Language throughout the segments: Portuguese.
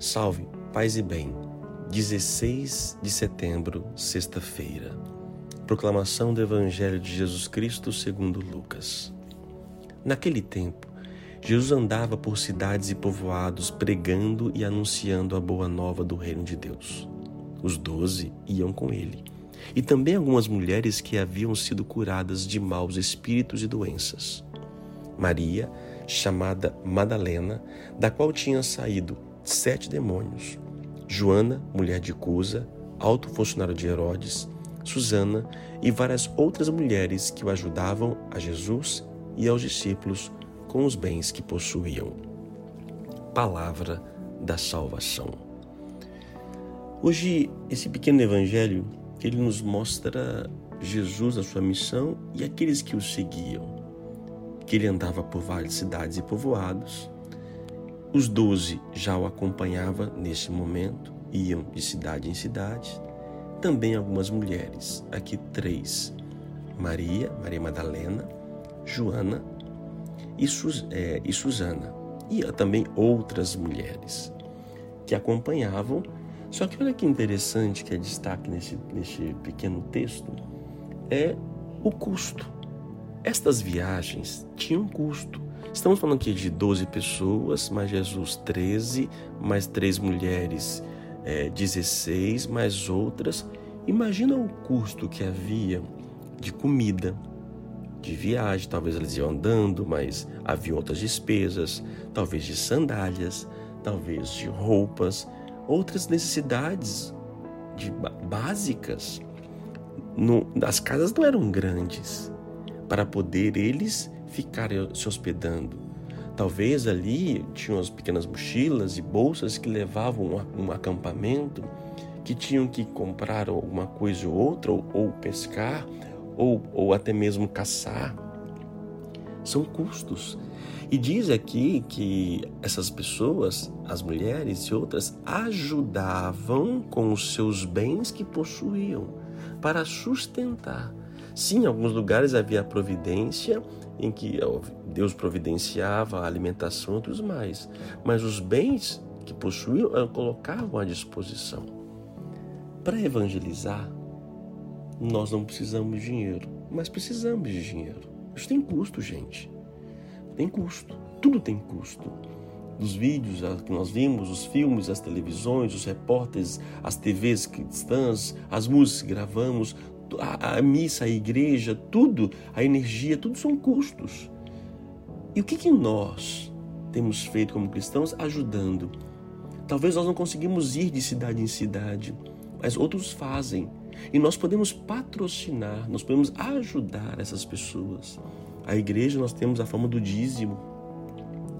Salve, paz e bem. 16 de setembro, sexta-feira. Proclamação do Evangelho de Jesus Cristo segundo Lucas. Naquele tempo, Jesus andava por cidades e povoados pregando e anunciando a boa nova do reino de Deus. Os doze iam com ele, e também algumas mulheres que haviam sido curadas de maus espíritos e doenças. Maria, chamada Madalena, da qual tinha saído sete demônios. Joana, mulher de Cusa, alto funcionário de Herodes, Susana e várias outras mulheres que o ajudavam a Jesus e aos discípulos com os bens que possuíam. Palavra da salvação. Hoje, esse pequeno evangelho, ele nos mostra Jesus, a sua missão e aqueles que o seguiam. Que ele andava por várias cidades e povoados, os doze já o acompanhavam nesse momento, iam de cidade em cidade. Também algumas mulheres, aqui três: Maria, Maria Madalena, Joana e, Sus, é, e Susana. E também outras mulheres que acompanhavam. Só que olha que interessante que é destaque nesse, nesse pequeno texto é o custo. Estas viagens tinham custo. Estamos falando aqui de 12 pessoas, mais Jesus 13, mais três mulheres é, 16, mais outras. Imagina o custo que havia de comida, de viagem, talvez eles iam andando, mas havia outras despesas, talvez de sandálias, talvez de roupas, outras necessidades de básicas. No, as casas não eram grandes para poder eles ficarem se hospedando. Talvez ali tinham as pequenas mochilas e bolsas que levavam um, um acampamento, que tinham que comprar alguma coisa ou outra, ou, ou pescar, ou, ou até mesmo caçar. São custos. E diz aqui que essas pessoas, as mulheres e outras, ajudavam com os seus bens que possuíam para sustentar. Sim, em alguns lugares havia providência em que Deus providenciava a alimentação e outros mais, mas os bens que possuíam eh, colocavam à disposição. Para evangelizar, nós não precisamos de dinheiro, mas precisamos de dinheiro. Isso tem custo, gente. Tem custo. Tudo tem custo. Dos vídeos que nós vimos, os filmes, as televisões, os repórteres, as TVs cristãs, as músicas que gravamos, a, a missa, a igreja, tudo, a energia, tudo são custos. E o que, que nós temos feito como cristãos ajudando? Talvez nós não conseguimos ir de cidade em cidade, mas outros fazem. E nós podemos patrocinar, nós podemos ajudar essas pessoas. A igreja nós temos a forma do dízimo,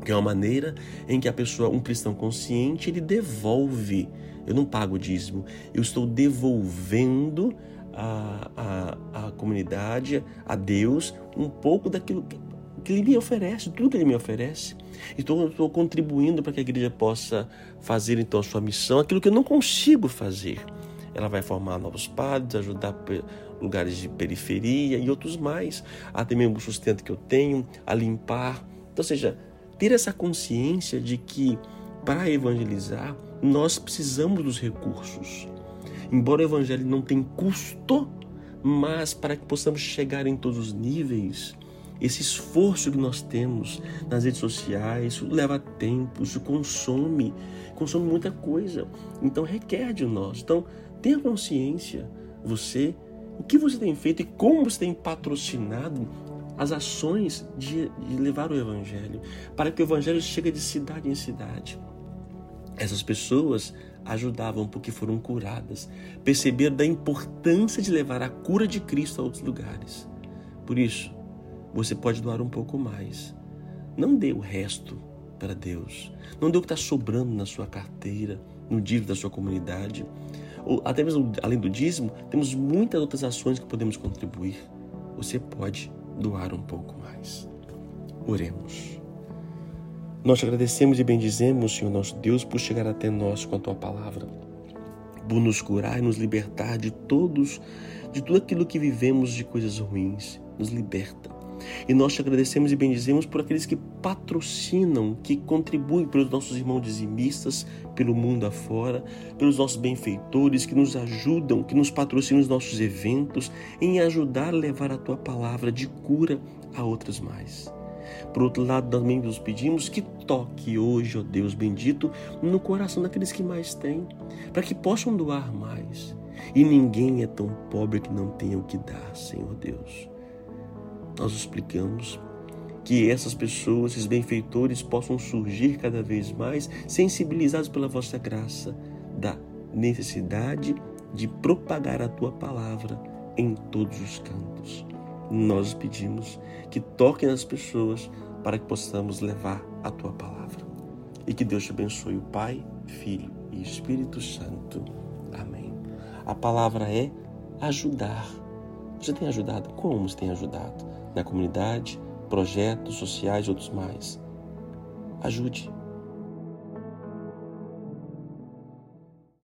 que é uma maneira em que a pessoa, um cristão consciente, ele devolve. Eu não pago o dízimo, eu estou devolvendo a, a, comunidade, a Deus, um pouco daquilo que, que Ele me oferece, tudo que Ele me oferece. Então estou contribuindo para que a igreja possa fazer então a sua missão, aquilo que eu não consigo fazer. Ela vai formar novos padres, ajudar lugares de periferia e outros mais, até mesmo o sustento que eu tenho, a limpar. Então, ou seja, ter essa consciência de que para evangelizar nós precisamos dos recursos. Embora o evangelho não tenha custo, mas para que possamos chegar em todos os níveis, esse esforço que nós temos nas redes sociais, isso leva tempo, isso consome, consome muita coisa. Então requer de nós. Então tenha consciência, você, o que você tem feito e como você tem patrocinado as ações de, de levar o Evangelho, para que o Evangelho chegue de cidade em cidade. Essas pessoas ajudavam porque foram curadas, perceberam da importância de levar a cura de Cristo a outros lugares. Por isso, você pode doar um pouco mais. Não dê o resto para Deus. Não dê o que está sobrando na sua carteira, no dízimo da sua comunidade. Ou até mesmo além do dízimo, temos muitas outras ações que podemos contribuir. Você pode doar um pouco mais. Oremos. Nós te agradecemos e bendizemos, Senhor nosso Deus, por chegar até nós com a tua palavra, por nos curar e nos libertar de todos, de tudo aquilo que vivemos de coisas ruins. Nos liberta. E nós te agradecemos e bendizemos por aqueles que patrocinam, que contribuem pelos nossos irmãos dizimistas, pelo mundo afora, pelos nossos benfeitores que nos ajudam, que nos patrocinam os nossos eventos, em ajudar a levar a tua palavra de cura a outras mais. Por outro lado, também nos pedimos que toque hoje, ó Deus bendito, no coração daqueles que mais têm, para que possam doar mais. E ninguém é tão pobre que não tenha o que dar, Senhor Deus. Nós explicamos que essas pessoas, esses benfeitores, possam surgir cada vez mais sensibilizados pela vossa graça da necessidade de propagar a tua palavra em todos os cantos. Nós pedimos que toque nas pessoas para que possamos levar a tua palavra. E que Deus te abençoe, o Pai, Filho e Espírito Santo. Amém. A palavra é ajudar. Você tem ajudado? Como você tem ajudado? Na comunidade, projetos sociais e outros mais. Ajude